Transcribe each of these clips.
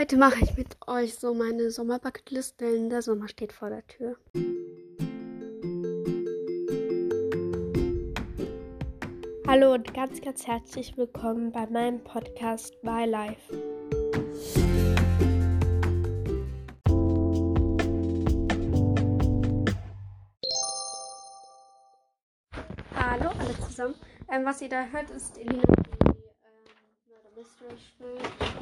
Heute mache ich mit euch so meine Sommerbucketlist, denn der Sommer steht vor der Tür. Hallo und ganz, ganz herzlich willkommen bei meinem Podcast My Life. Hallo alle zusammen. Ähm, was ihr da hört, ist Elina, die Murder Mystery spielt.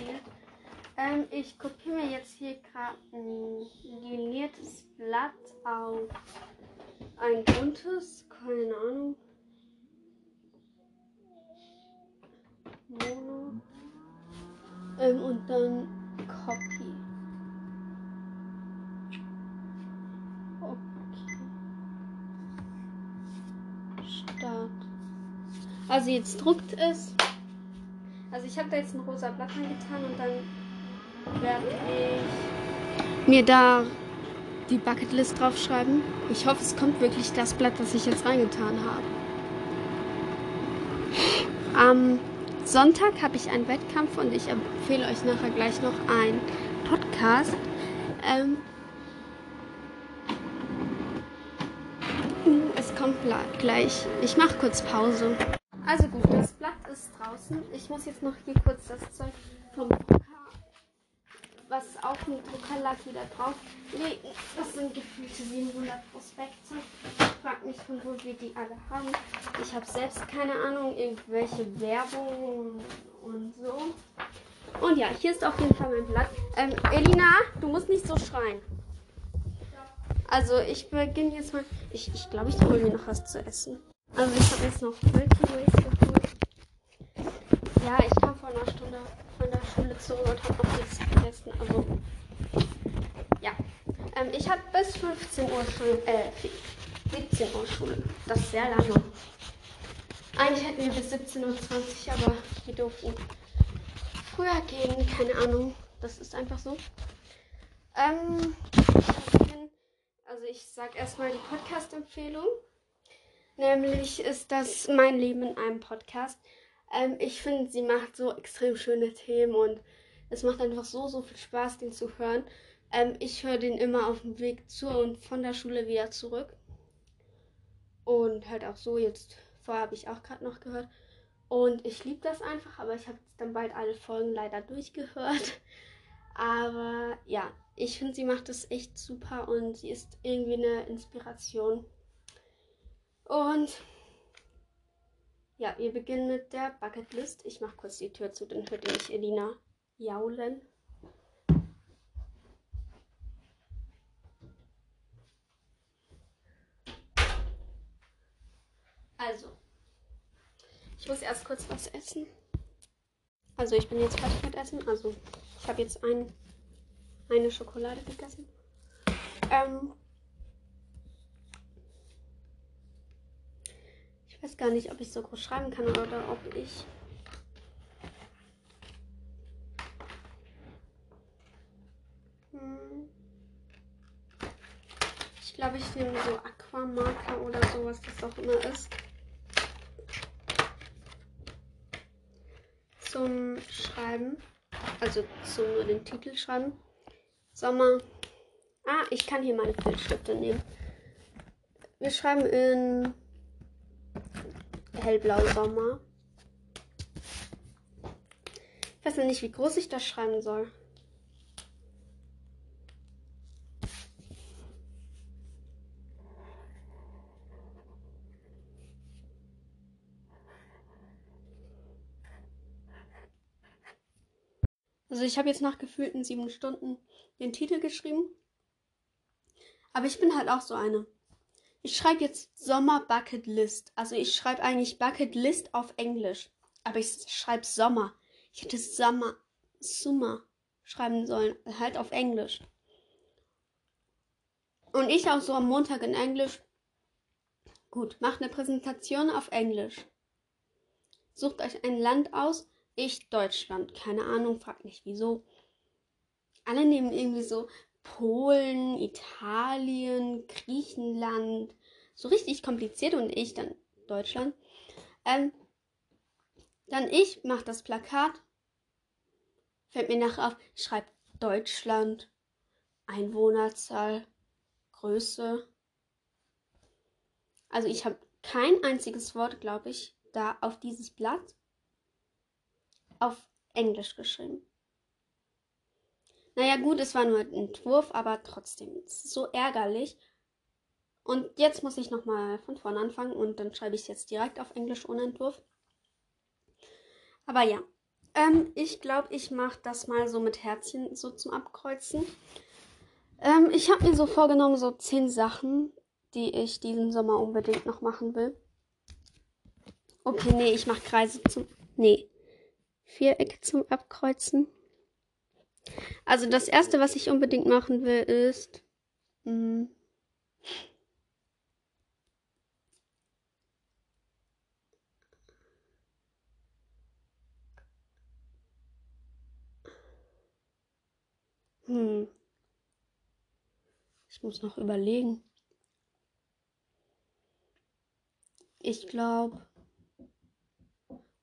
Ähm, ich kopiere mir jetzt hier gerade ein liniertes Blatt auf ein buntes, keine Ahnung. Mono. Ähm, und dann Copy. Okay. Start. Also jetzt druckt es. Also ich habe da jetzt ein rosa Blatt reingetan und dann werde ich mir da die Bucketlist draufschreiben. Ich hoffe, es kommt wirklich das Blatt, das ich jetzt reingetan habe. Am Sonntag habe ich einen Wettkampf und ich empfehle euch nachher gleich noch einen Podcast. Ähm, es kommt gleich. Ich mache kurz Pause. Also gut, das Blatt ist draußen. Ich muss jetzt noch hier kurz das Zeug vom was auf dem Drucker lag, wieder drauflegen. Das sind gefühlte 700 Prospekte. Fragt mich, von wo wir die alle haben. Ich habe selbst keine Ahnung, irgendwelche Werbung und so. Und ja, hier ist auf jeden Fall mein Blatt. Ähm, Elina, du musst nicht so schreien. Also ich beginne jetzt mal. Ich glaube, ich, glaub, ich hole mir noch was zu essen. Also ich habe jetzt noch Milky Ways geholt. Ja, ich kam vor einer Stunde von der Schule zurück und habe noch nichts gegessen. Also ja. Ähm, ich habe bis 15 Uhr Schule, äh, 17 Uhr Schule. Das ist sehr lange. Eigentlich hätten wir bis 17.20 Uhr, aber wir durften früher gehen. Keine Ahnung. Das ist einfach so. Ähm, also ich sag erstmal die Podcast-Empfehlung. Nämlich ist das mein Leben in einem Podcast. Ähm, ich finde, sie macht so extrem schöne Themen und es macht einfach so, so viel Spaß, den zu hören. Ähm, ich höre den immer auf dem Weg zu und von der Schule wieder zurück. Und halt auch so, jetzt vorher habe ich auch gerade noch gehört. Und ich liebe das einfach, aber ich habe dann bald alle Folgen leider durchgehört. Aber ja, ich finde, sie macht das echt super und sie ist irgendwie eine Inspiration. Und ja, wir beginnen mit der Bucketlist. Ich mache kurz die Tür zu, dann hört ihr nicht Elina jaulen. Also, ich muss erst kurz was essen. Also, ich bin jetzt fertig mit Essen. Also, ich habe jetzt ein, eine Schokolade gegessen. Ähm, Ich weiß gar nicht, ob ich so groß schreiben kann oder ob ich. Hm. Ich glaube, ich nehme so Aquamarker oder so, was das auch immer ist. Zum Schreiben. Also zum nur den Titel schreiben. Sommer. Ah, ich kann hier meine Filzstifte nehmen. Wir schreiben in hellblau Sommer. Ich weiß noch nicht, wie groß ich das schreiben soll. Also ich habe jetzt nach gefühlten sieben Stunden den Titel geschrieben. Aber ich bin halt auch so eine. Ich schreibe jetzt Sommer Bucket List. Also ich schreibe eigentlich Bucket List auf Englisch. Aber ich schreibe Sommer. Ich hätte Sommer, Summer schreiben sollen. Halt auf Englisch. Und ich auch so am Montag in Englisch. Gut, macht eine Präsentation auf Englisch. Sucht euch ein Land aus. Ich Deutschland. Keine Ahnung, fragt nicht wieso. Alle nehmen irgendwie so Polen, Italien, Griechenland, so richtig kompliziert und ich dann Deutschland. Ähm, dann ich mache das Plakat. Fällt mir nachher auf, schreibe Deutschland, Einwohnerzahl, Größe. Also ich habe kein einziges Wort, glaube ich, da auf dieses Blatt auf Englisch geschrieben. Naja, gut, es war nur ein Entwurf, aber trotzdem, so ärgerlich. Und jetzt muss ich nochmal von vorne anfangen und dann schreibe ich es jetzt direkt auf Englisch ohne Entwurf. Aber ja, ähm, ich glaube, ich mache das mal so mit Herzchen so zum Abkreuzen. Ähm, ich habe mir so vorgenommen, so zehn Sachen, die ich diesen Sommer unbedingt noch machen will. Okay, nee, ich mache Kreise zum. Nee. Vierecke zum Abkreuzen. Also das erste, was ich unbedingt machen will, ist. Hm, hm. Ich muss noch überlegen. Ich glaube.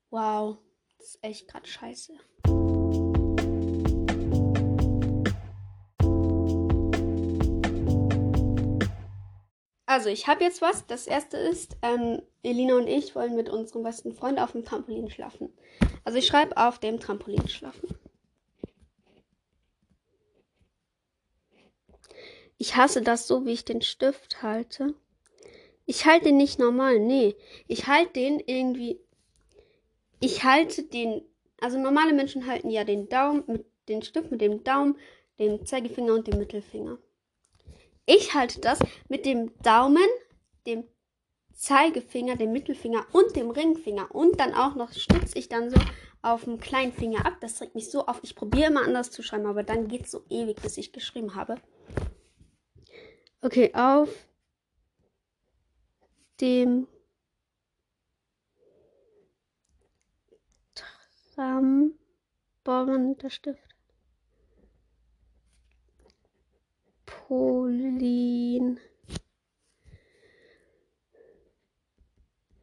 Wow, das ist echt gerade scheiße. Also, ich habe jetzt was. Das erste ist, ähm, Elina und ich wollen mit unserem besten Freund auf dem Trampolin schlafen. Also, ich schreibe auf dem Trampolin schlafen. Ich hasse das so, wie ich den Stift halte. Ich halte den nicht normal, nee. Ich halte den irgendwie. Ich halte den. Also normale Menschen halten ja den Daumen mit den Stift mit dem Daumen, dem Zeigefinger und dem Mittelfinger. Ich halte das mit dem Daumen, dem Zeigefinger, dem Mittelfinger und dem Ringfinger. Und dann auch noch stütze ich dann so auf dem kleinen Finger ab. Das trägt mich so auf. Ich probiere immer anders zu schreiben, aber dann geht es so ewig, bis ich geschrieben habe. Okay, auf dem Tramborn der Stift. Polin.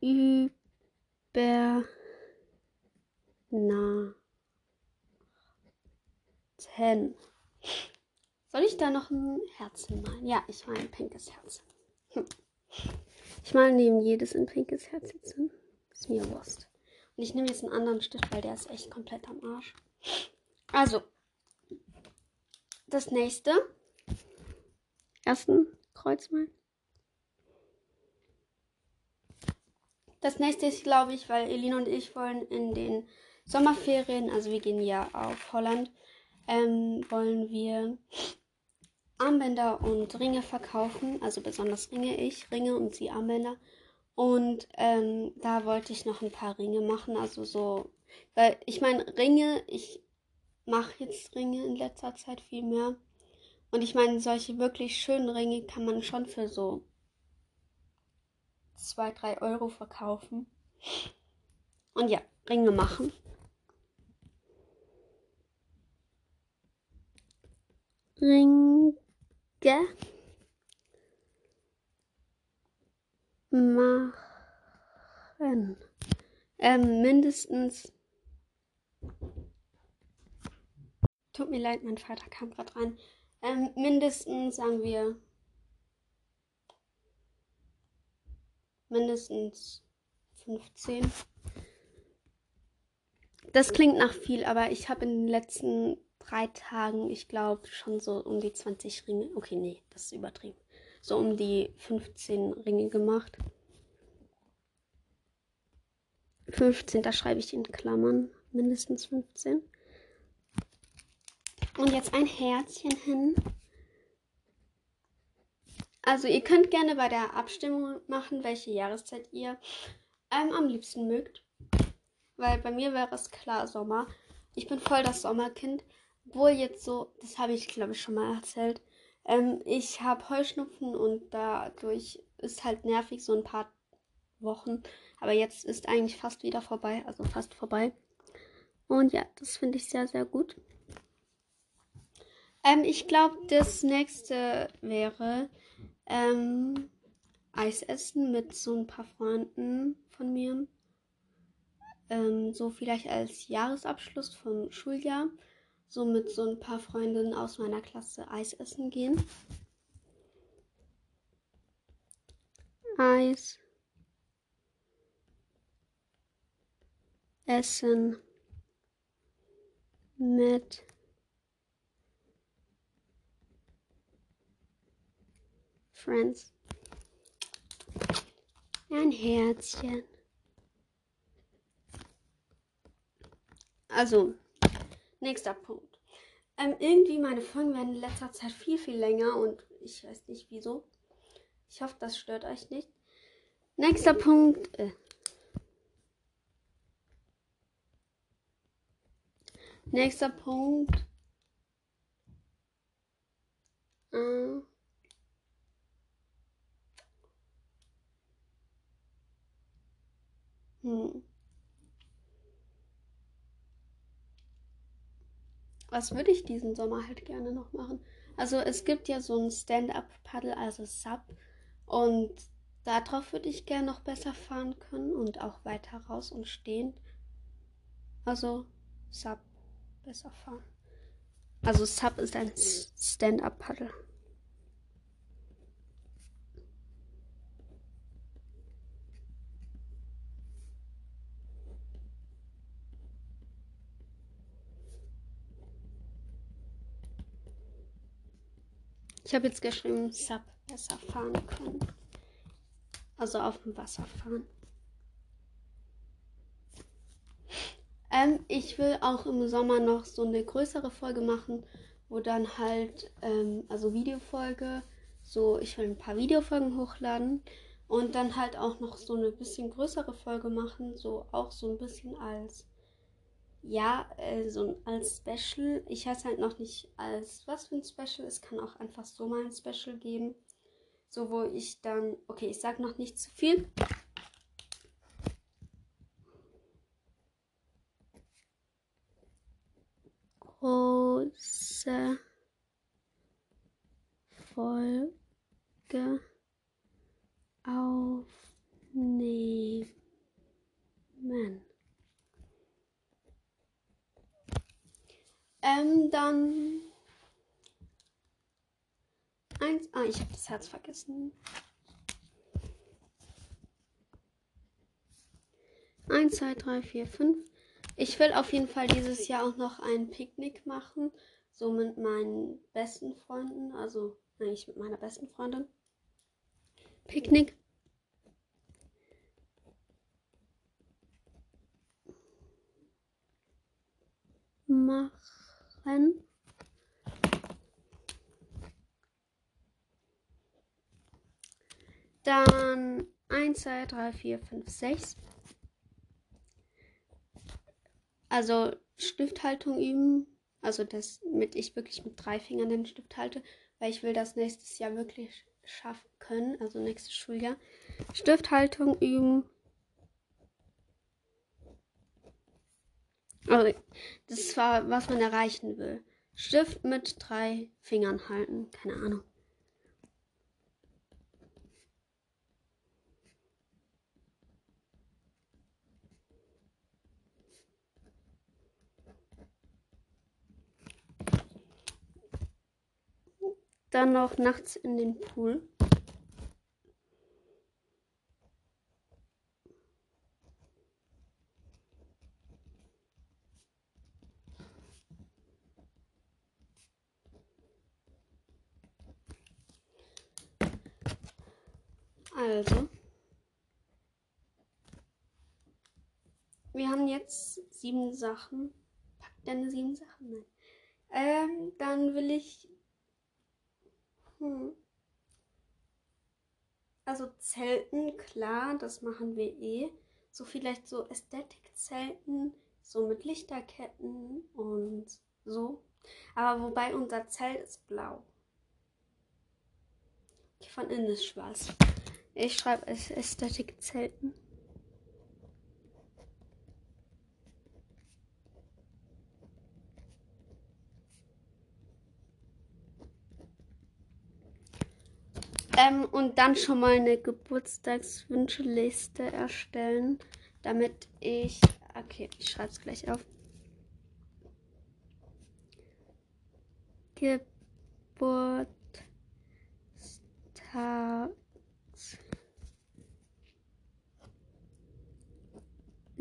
Über. Na. Ten. Soll ich da noch ein Herzen malen? Ja, ich male ein pinkes Herz. Hm. Ich male neben jedes ein pinkes Herz jetzt hin. Ist mir Wurst. Und ich nehme jetzt einen anderen Stift, weil der ist echt komplett am Arsch. Also, das nächste. Ersten Kreuz mal. Das nächste ist, glaube ich, weil Elina und ich wollen in den Sommerferien, also wir gehen ja auf Holland, ähm, wollen wir Armbänder und Ringe verkaufen. Also besonders Ringe ich, Ringe und sie Armbänder. Und ähm, da wollte ich noch ein paar Ringe machen. Also so, weil ich meine, Ringe, ich mache jetzt Ringe in letzter Zeit viel mehr. Und ich meine, solche wirklich schönen Ringe kann man schon für so 2, 3 Euro verkaufen. Und ja, Ringe machen. Ringe machen. Ähm, mindestens. Tut mir leid, mein Vater kam gerade rein. Ähm, mindestens, sagen wir. Mindestens 15. Das klingt nach viel, aber ich habe in den letzten drei Tagen, ich glaube, schon so um die 20 Ringe. Okay, nee, das ist übertrieben. So um die 15 Ringe gemacht. 15, da schreibe ich in Klammern. Mindestens 15. Und jetzt ein Herzchen hin. Also ihr könnt gerne bei der Abstimmung machen, welche Jahreszeit ihr ähm, am liebsten mögt. Weil bei mir wäre es klar Sommer. Ich bin voll das Sommerkind. Obwohl jetzt so, das habe ich glaube ich schon mal erzählt. Ähm, ich habe Heuschnupfen und dadurch ist halt nervig so ein paar Wochen. Aber jetzt ist eigentlich fast wieder vorbei, also fast vorbei. Und ja, das finde ich sehr, sehr gut. Ähm, ich glaube, das nächste wäre ähm, Eis essen mit so ein paar Freunden von mir. Ähm, so vielleicht als Jahresabschluss vom Schuljahr so mit so ein paar Freundinnen aus meiner Klasse Eis essen gehen. Eis essen mit Friends. Ein Herzchen. Also, nächster Punkt. Ähm, irgendwie meine Folgen werden in letzter Zeit viel, viel länger und ich weiß nicht wieso. Ich hoffe, das stört euch nicht. Nächster Punkt. Äh. Nächster Punkt. Äh. Hm. Was würde ich diesen Sommer halt gerne noch machen? Also es gibt ja so ein Stand-up-Paddle, also Sub. Und darauf würde ich gerne noch besser fahren können und auch weiter raus und stehen. Also Sub besser fahren. Also Sub ist ein Stand-up-Paddle. Ich habe jetzt geschrieben, Sub besser fahren können. Also auf dem Wasser fahren. Ähm, ich will auch im Sommer noch so eine größere Folge machen, wo dann halt, ähm, also Videofolge, so ich will ein paar Videofolgen hochladen und dann halt auch noch so eine bisschen größere Folge machen, so auch so ein bisschen als ja, äh, so als Special. Ich weiß halt noch nicht als was für ein Special. Es kann auch einfach so mal ein Special geben. So, wo ich dann. Okay, ich sag noch nicht zu viel. Große Folge aufnehmen. Ähm, dann. Eins. Ah, ich habe das Herz vergessen. Eins, zwei, drei, vier, fünf. Ich will auf jeden Fall dieses Jahr auch noch ein Picknick machen. So mit meinen besten Freunden. Also eigentlich mit meiner besten Freundin. Picknick. Mach rennen. Dann 1, 2, 3, 4, 5, 6. Also Stifthaltung üben. Also das mit ich wirklich mit drei Fingern den Stift halte, weil ich will das nächstes Jahr wirklich schaffen können, also nächstes Schuljahr. Stifthaltung üben. Also, das war, was man erreichen will. Stift mit drei Fingern halten. Keine Ahnung. Dann noch nachts in den Pool. Also. Wir haben jetzt sieben Sachen. Pack deine sieben Sachen. Nein. Ähm, dann will ich. Hm. Also Zelten, klar, das machen wir eh. So vielleicht so Ästhetik-Zelten, so mit Lichterketten und so. Aber wobei unser Zelt ist blau. Von innen ist schwarz. Ich schreibe es Ästhetik Zelten. Ähm, und dann schon mal eine Geburtstagswünscheliste erstellen, damit ich. Okay, ich schreibe es gleich auf.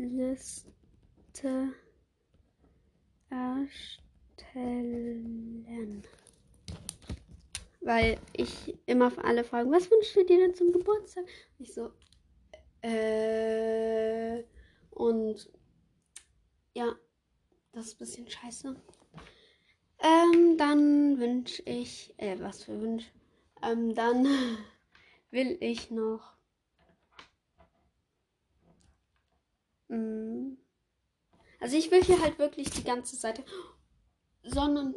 Geburtstagsliste erstellen. Weil ich immer für alle fragen, was wünschst du dir denn zum Geburtstag? Ich so, äh, und ja, das ist ein bisschen scheiße. Ähm, dann wünsche ich, äh, was für Wunsch? Ähm, dann will ich noch. Also ich will hier halt wirklich die ganze Seite Sonnen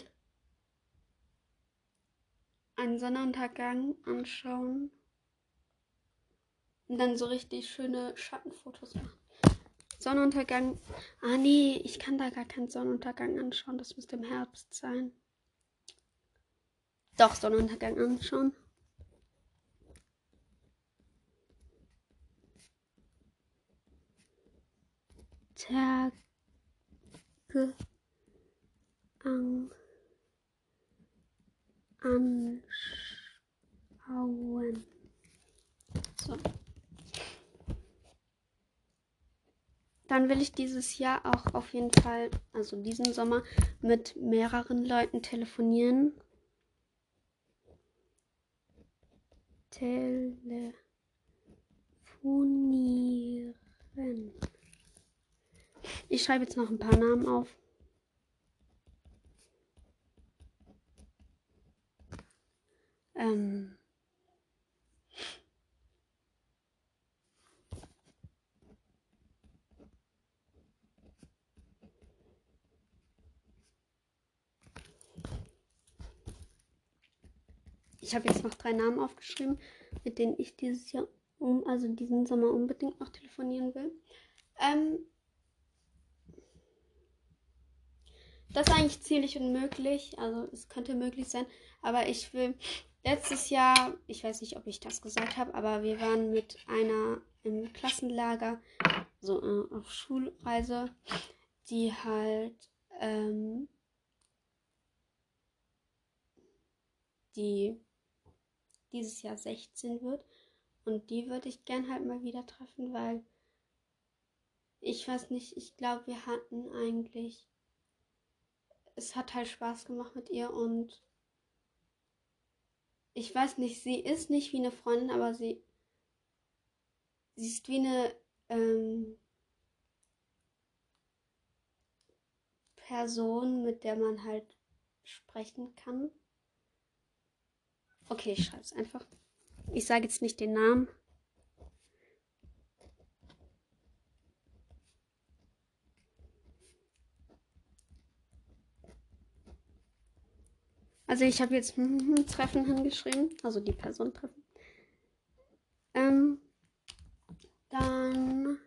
einen Sonnenuntergang anschauen und dann so richtig schöne Schattenfotos machen. Sonnenuntergang. Ah nee, ich kann da gar keinen Sonnenuntergang anschauen. Das müsste im Herbst sein. Doch, Sonnenuntergang anschauen. Tage an, anschauen. So. Dann will ich dieses Jahr auch auf jeden Fall, also diesen Sommer, mit mehreren Leuten telefonieren. Telefonieren. Ich schreibe jetzt noch ein paar Namen auf. Ähm. Ich habe jetzt noch drei Namen aufgeschrieben, mit denen ich dieses Jahr, um, also diesen Sommer unbedingt noch telefonieren will. Ähm, das ist eigentlich ziemlich unmöglich. Also es könnte möglich sein, aber ich will letztes Jahr, ich weiß nicht, ob ich das gesagt habe, aber wir waren mit einer im Klassenlager, so äh, auf Schulreise, die halt ähm, die dieses Jahr 16 wird. Und die würde ich gern halt mal wieder treffen, weil ich weiß nicht, ich glaube, wir hatten eigentlich. Es hat halt Spaß gemacht mit ihr und ich weiß nicht, sie ist nicht wie eine Freundin, aber sie, sie ist wie eine ähm, Person, mit der man halt sprechen kann. Okay, ich schreibe es einfach. Ich sage jetzt nicht den Namen. Also ich habe jetzt Treffen hingeschrieben, also die Person treffen. Ähm, dann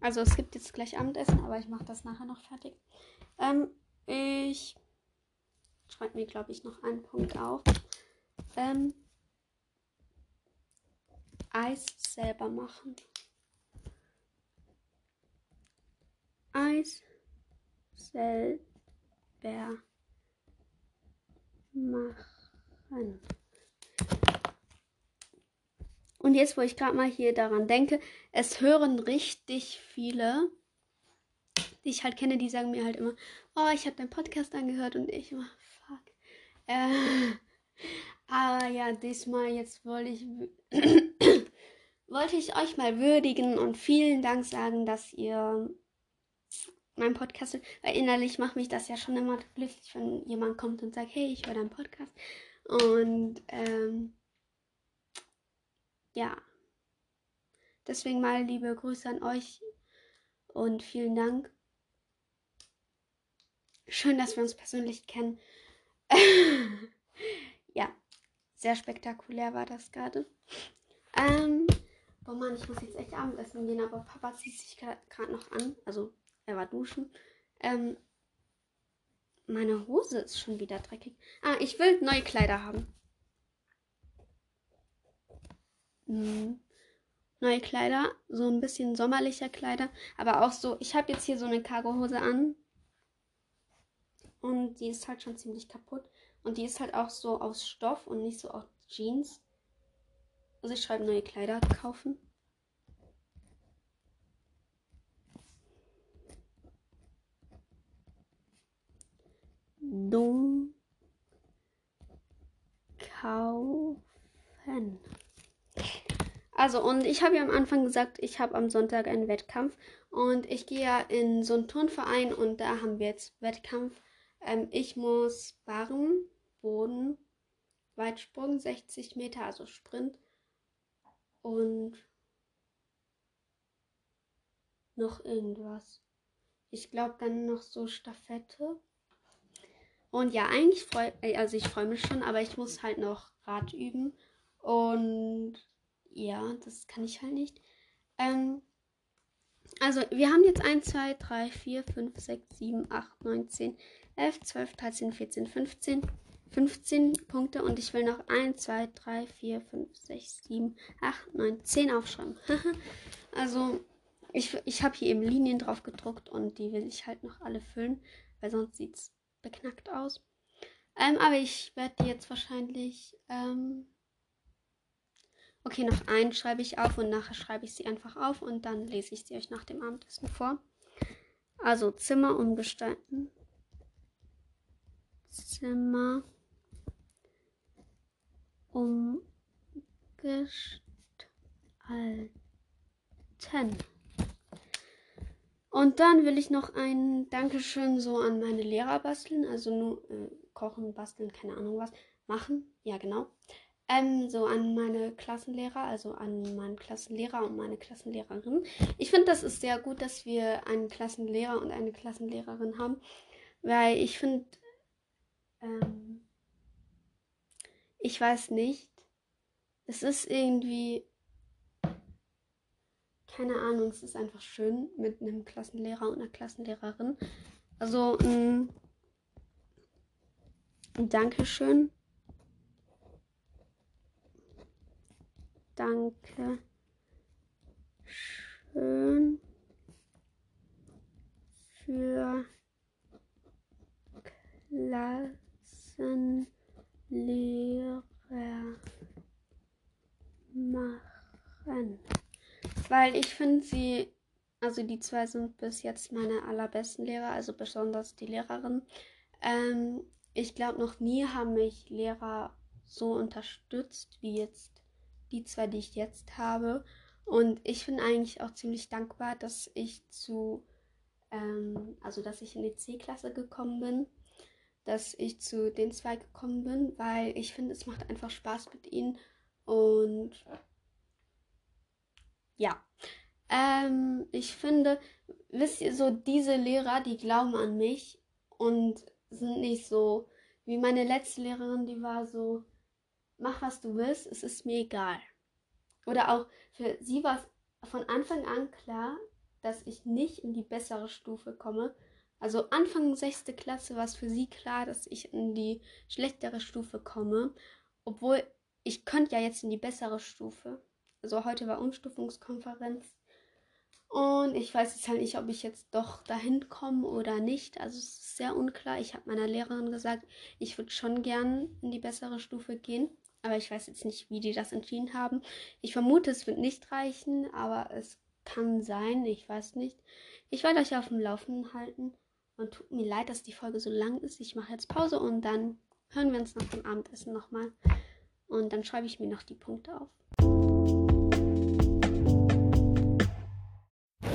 also es gibt jetzt gleich Abendessen, aber ich mache das nachher noch fertig. Ähm, ich schreibe mir, glaube ich, noch einen Punkt auf. Ähm, Eis selber machen. Eis selber machen. Und jetzt, wo ich gerade mal hier daran denke, es hören richtig viele die ich halt kenne, die sagen mir halt immer, oh, ich habe deinen Podcast angehört und ich immer, fuck. Äh, aber ja, diesmal jetzt wollte ich, wollte ich euch mal würdigen und vielen Dank sagen, dass ihr meinen Podcast, weil innerlich macht mich das ja schon immer glücklich, wenn jemand kommt und sagt, hey, ich höre deinen Podcast. Und ähm, ja, deswegen mal liebe Grüße an euch und vielen Dank. Schön, dass wir uns persönlich kennen. ja, sehr spektakulär war das gerade. Ähm, oh Mann, ich muss jetzt echt Abendessen gehen, aber Papa zieht sich gerade noch an. Also, er war duschen. Ähm, meine Hose ist schon wieder dreckig. Ah, ich will neue Kleider haben. Hm. neue Kleider, so ein bisschen sommerlicher Kleider, aber auch so, ich habe jetzt hier so eine Cargohose an und die ist halt schon ziemlich kaputt und die ist halt auch so aus Stoff und nicht so aus Jeans. Also ich schreibe neue Kleider kaufen. Dumm kaufen. Also, und ich habe ja am Anfang gesagt, ich habe am Sonntag einen Wettkampf. Und ich gehe ja in so einen Turnverein und da haben wir jetzt Wettkampf. Ähm, ich muss Barren, Boden, Weitsprung, 60 Meter, also Sprint. Und noch irgendwas. Ich glaube dann noch so Staffette. Und ja, eigentlich freue äh, also ich freue mich schon, aber ich muss halt noch Rad üben. Und ja, das kann ich halt nicht. Ähm, also, wir haben jetzt 1, 2, 3, 4, 5, 6, 7, 8, 9, 10, 11, 12, 13, 14, 15. 15 Punkte und ich will noch 1, 2, 3, 4, 5, 6, 7, 8, 9, 10 aufschreiben. also, ich, ich habe hier eben Linien drauf gedruckt und die will ich halt noch alle füllen, weil sonst sieht es beknackt aus. Ähm, aber ich werde die jetzt wahrscheinlich. Ähm okay, noch einen schreibe ich auf und nachher schreibe ich sie einfach auf und dann lese ich sie euch nach dem Abendessen vor. Also Zimmer umgestalten. Zimmer umgestalten. Und dann will ich noch ein Dankeschön so an meine Lehrer basteln, also nur äh, kochen, basteln, keine Ahnung was, machen. Ja, genau. Ähm, so an meine Klassenlehrer, also an meinen Klassenlehrer und meine Klassenlehrerin. Ich finde, das ist sehr gut, dass wir einen Klassenlehrer und eine Klassenlehrerin haben, weil ich finde, ähm, ich weiß nicht, es ist irgendwie keine Ahnung, es ist einfach schön mit einem Klassenlehrer und einer Klassenlehrerin. Also, ein Dankeschön. Danke schön für Klassenlehrer machen. Weil ich finde sie, also die zwei sind bis jetzt meine allerbesten Lehrer, also besonders die Lehrerin. Ähm, ich glaube, noch nie haben mich Lehrer so unterstützt wie jetzt die zwei, die ich jetzt habe. Und ich bin eigentlich auch ziemlich dankbar, dass ich zu, ähm, also dass ich in die C-Klasse gekommen bin, dass ich zu den zwei gekommen bin, weil ich finde, es macht einfach Spaß mit ihnen und ja. Ähm, ich finde, wisst ihr, so diese Lehrer, die glauben an mich und sind nicht so wie meine letzte Lehrerin, die war so, mach was du willst, es ist mir egal. Oder auch für sie war es von Anfang an klar, dass ich nicht in die bessere Stufe komme. Also Anfang sechste Klasse war es für sie klar, dass ich in die schlechtere Stufe komme. Obwohl ich könnte ja jetzt in die bessere Stufe. Also heute war Umstufungskonferenz. Und ich weiß jetzt halt nicht, ob ich jetzt doch dahin komme oder nicht. Also es ist sehr unklar. Ich habe meiner Lehrerin gesagt, ich würde schon gern in die bessere Stufe gehen. Aber ich weiß jetzt nicht, wie die das entschieden haben. Ich vermute, es wird nicht reichen, aber es kann sein. Ich weiß nicht. Ich werde euch auf dem Laufenden halten. Und tut mir leid, dass die Folge so lang ist. Ich mache jetzt Pause und dann hören wir uns nach dem Abendessen nochmal. Und dann schreibe ich mir noch die Punkte auf.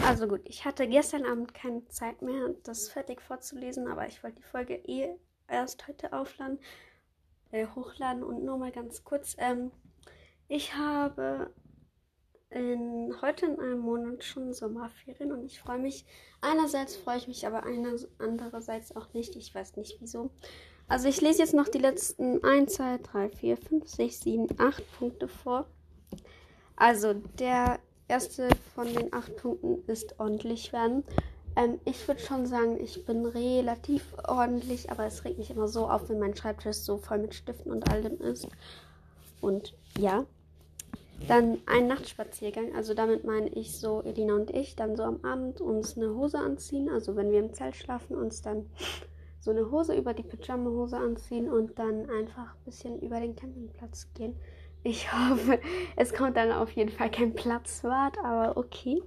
Also gut, ich hatte gestern Abend keine Zeit mehr, das fertig vorzulesen, aber ich wollte die Folge eh erst heute aufladen, äh, hochladen und nur mal ganz kurz. Ähm, ich habe in, heute in einem Monat schon Sommerferien und ich freue mich. Einerseits freue ich mich, aber andererseits auch nicht. Ich weiß nicht wieso. Also ich lese jetzt noch die letzten 1, 2, 3, 4, 5, 6, 7, 8 Punkte vor. Also der erste von den acht Punkten ist ordentlich werden. Ähm, ich würde schon sagen, ich bin relativ ordentlich, aber es regt mich immer so auf, wenn mein Schreibtisch so voll mit Stiften und allem ist. Und ja. Dann ein Nachtspaziergang, also damit meine ich so, Elina und ich, dann so am Abend uns eine Hose anziehen, also wenn wir im Zelt schlafen, uns dann so eine Hose über die Pyjama-Hose anziehen und dann einfach ein bisschen über den Campingplatz gehen. Ich hoffe, es kommt dann auf jeden Fall kein Platzwart, aber okay.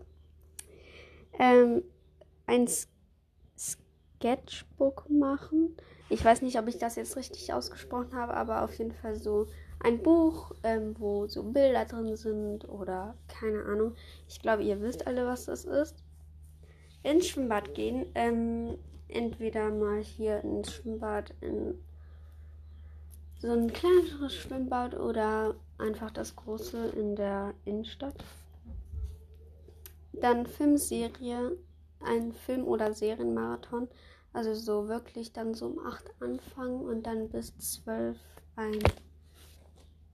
Ähm, ein Sketchbook machen. Ich weiß nicht, ob ich das jetzt richtig ausgesprochen habe, aber auf jeden Fall so ein Buch, ähm, wo so Bilder drin sind oder keine Ahnung. Ich glaube, ihr wisst alle, was das ist. Ins Schwimmbad gehen. Ähm, entweder mal hier ins Schwimmbad in so ein kleineres Schwimmbad oder einfach das große in der Innenstadt. Dann Filmserie, ein Film- oder Serienmarathon. Also so wirklich dann so um 8 anfangen und dann bis 12 ein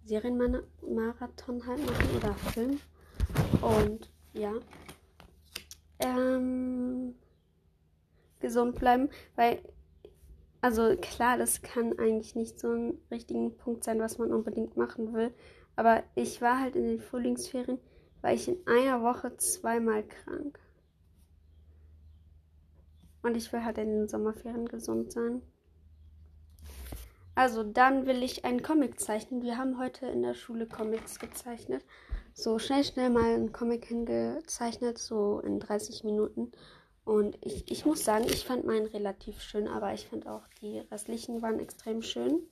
Serienmarathon halt machen oder Film. Und ja. Ähm, gesund bleiben, weil, also klar, das kann eigentlich nicht so ein richtigen Punkt sein, was man unbedingt machen will. Aber ich war halt in den Frühlingsferien, war ich in einer Woche zweimal krank. Und ich will halt in den Sommerferien gesund sein. Also, dann will ich einen Comic zeichnen. Wir haben heute in der Schule Comics gezeichnet. So schnell, schnell mal einen Comic hingezeichnet, so in 30 Minuten. Und ich, ich muss sagen, ich fand meinen relativ schön, aber ich fand auch die restlichen waren extrem schön.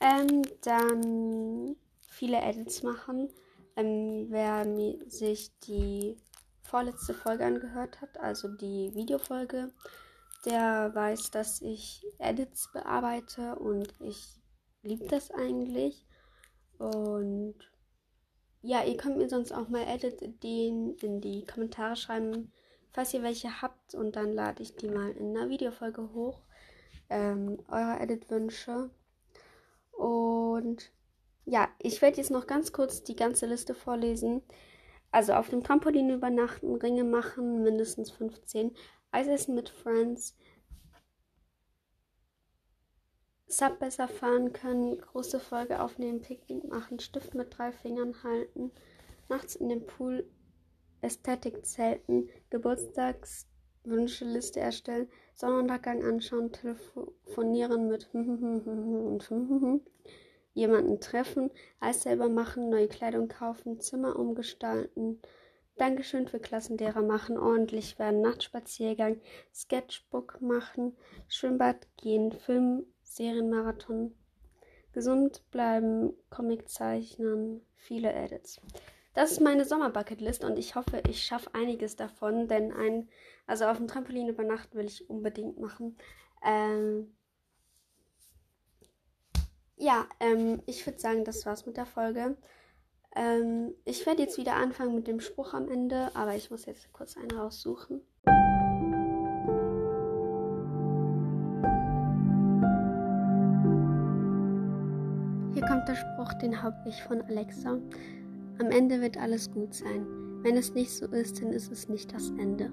Ähm, dann viele Edits machen. Ähm, wer sich die vorletzte Folge angehört hat, also die Videofolge, der weiß, dass ich Edits bearbeite und ich liebe das eigentlich. Und ja, ihr könnt mir sonst auch mal Edit-Ideen in die Kommentare schreiben, falls ihr welche habt. Und dann lade ich die mal in einer Videofolge hoch. Ähm, eure Edit-Wünsche. Und ja, ich werde jetzt noch ganz kurz die ganze Liste vorlesen. Also auf dem Trampolin übernachten, Ringe machen, mindestens 15. Eisessen mit Friends, Sub besser fahren können, große Folge aufnehmen, Picknick machen, Stift mit drei Fingern halten, nachts in dem Pool Ästhetik zelten, Geburtstagswünscheliste erstellen, Sonnenuntergang anschauen, telefonieren mit jemanden treffen, Eis selber machen, neue Kleidung kaufen, Zimmer umgestalten, Dankeschön für Klassenlehrer machen, ordentlich werden, Nachtspaziergang, Sketchbook machen, Schwimmbad gehen, Film, Serienmarathon, gesund bleiben, Comic zeichnen, viele Edits. Das ist meine Sommerbucketlist und ich hoffe, ich schaffe einiges davon, denn ein, also auf dem Trampolin übernachten will ich unbedingt machen. Ähm, ja, ähm, ich würde sagen, das war's mit der Folge. Ähm, ich werde jetzt wieder anfangen mit dem Spruch am Ende, aber ich muss jetzt kurz einen raussuchen. Hier kommt der Spruch, den habe ich von Alexa. Am Ende wird alles gut sein. Wenn es nicht so ist, dann ist es nicht das Ende.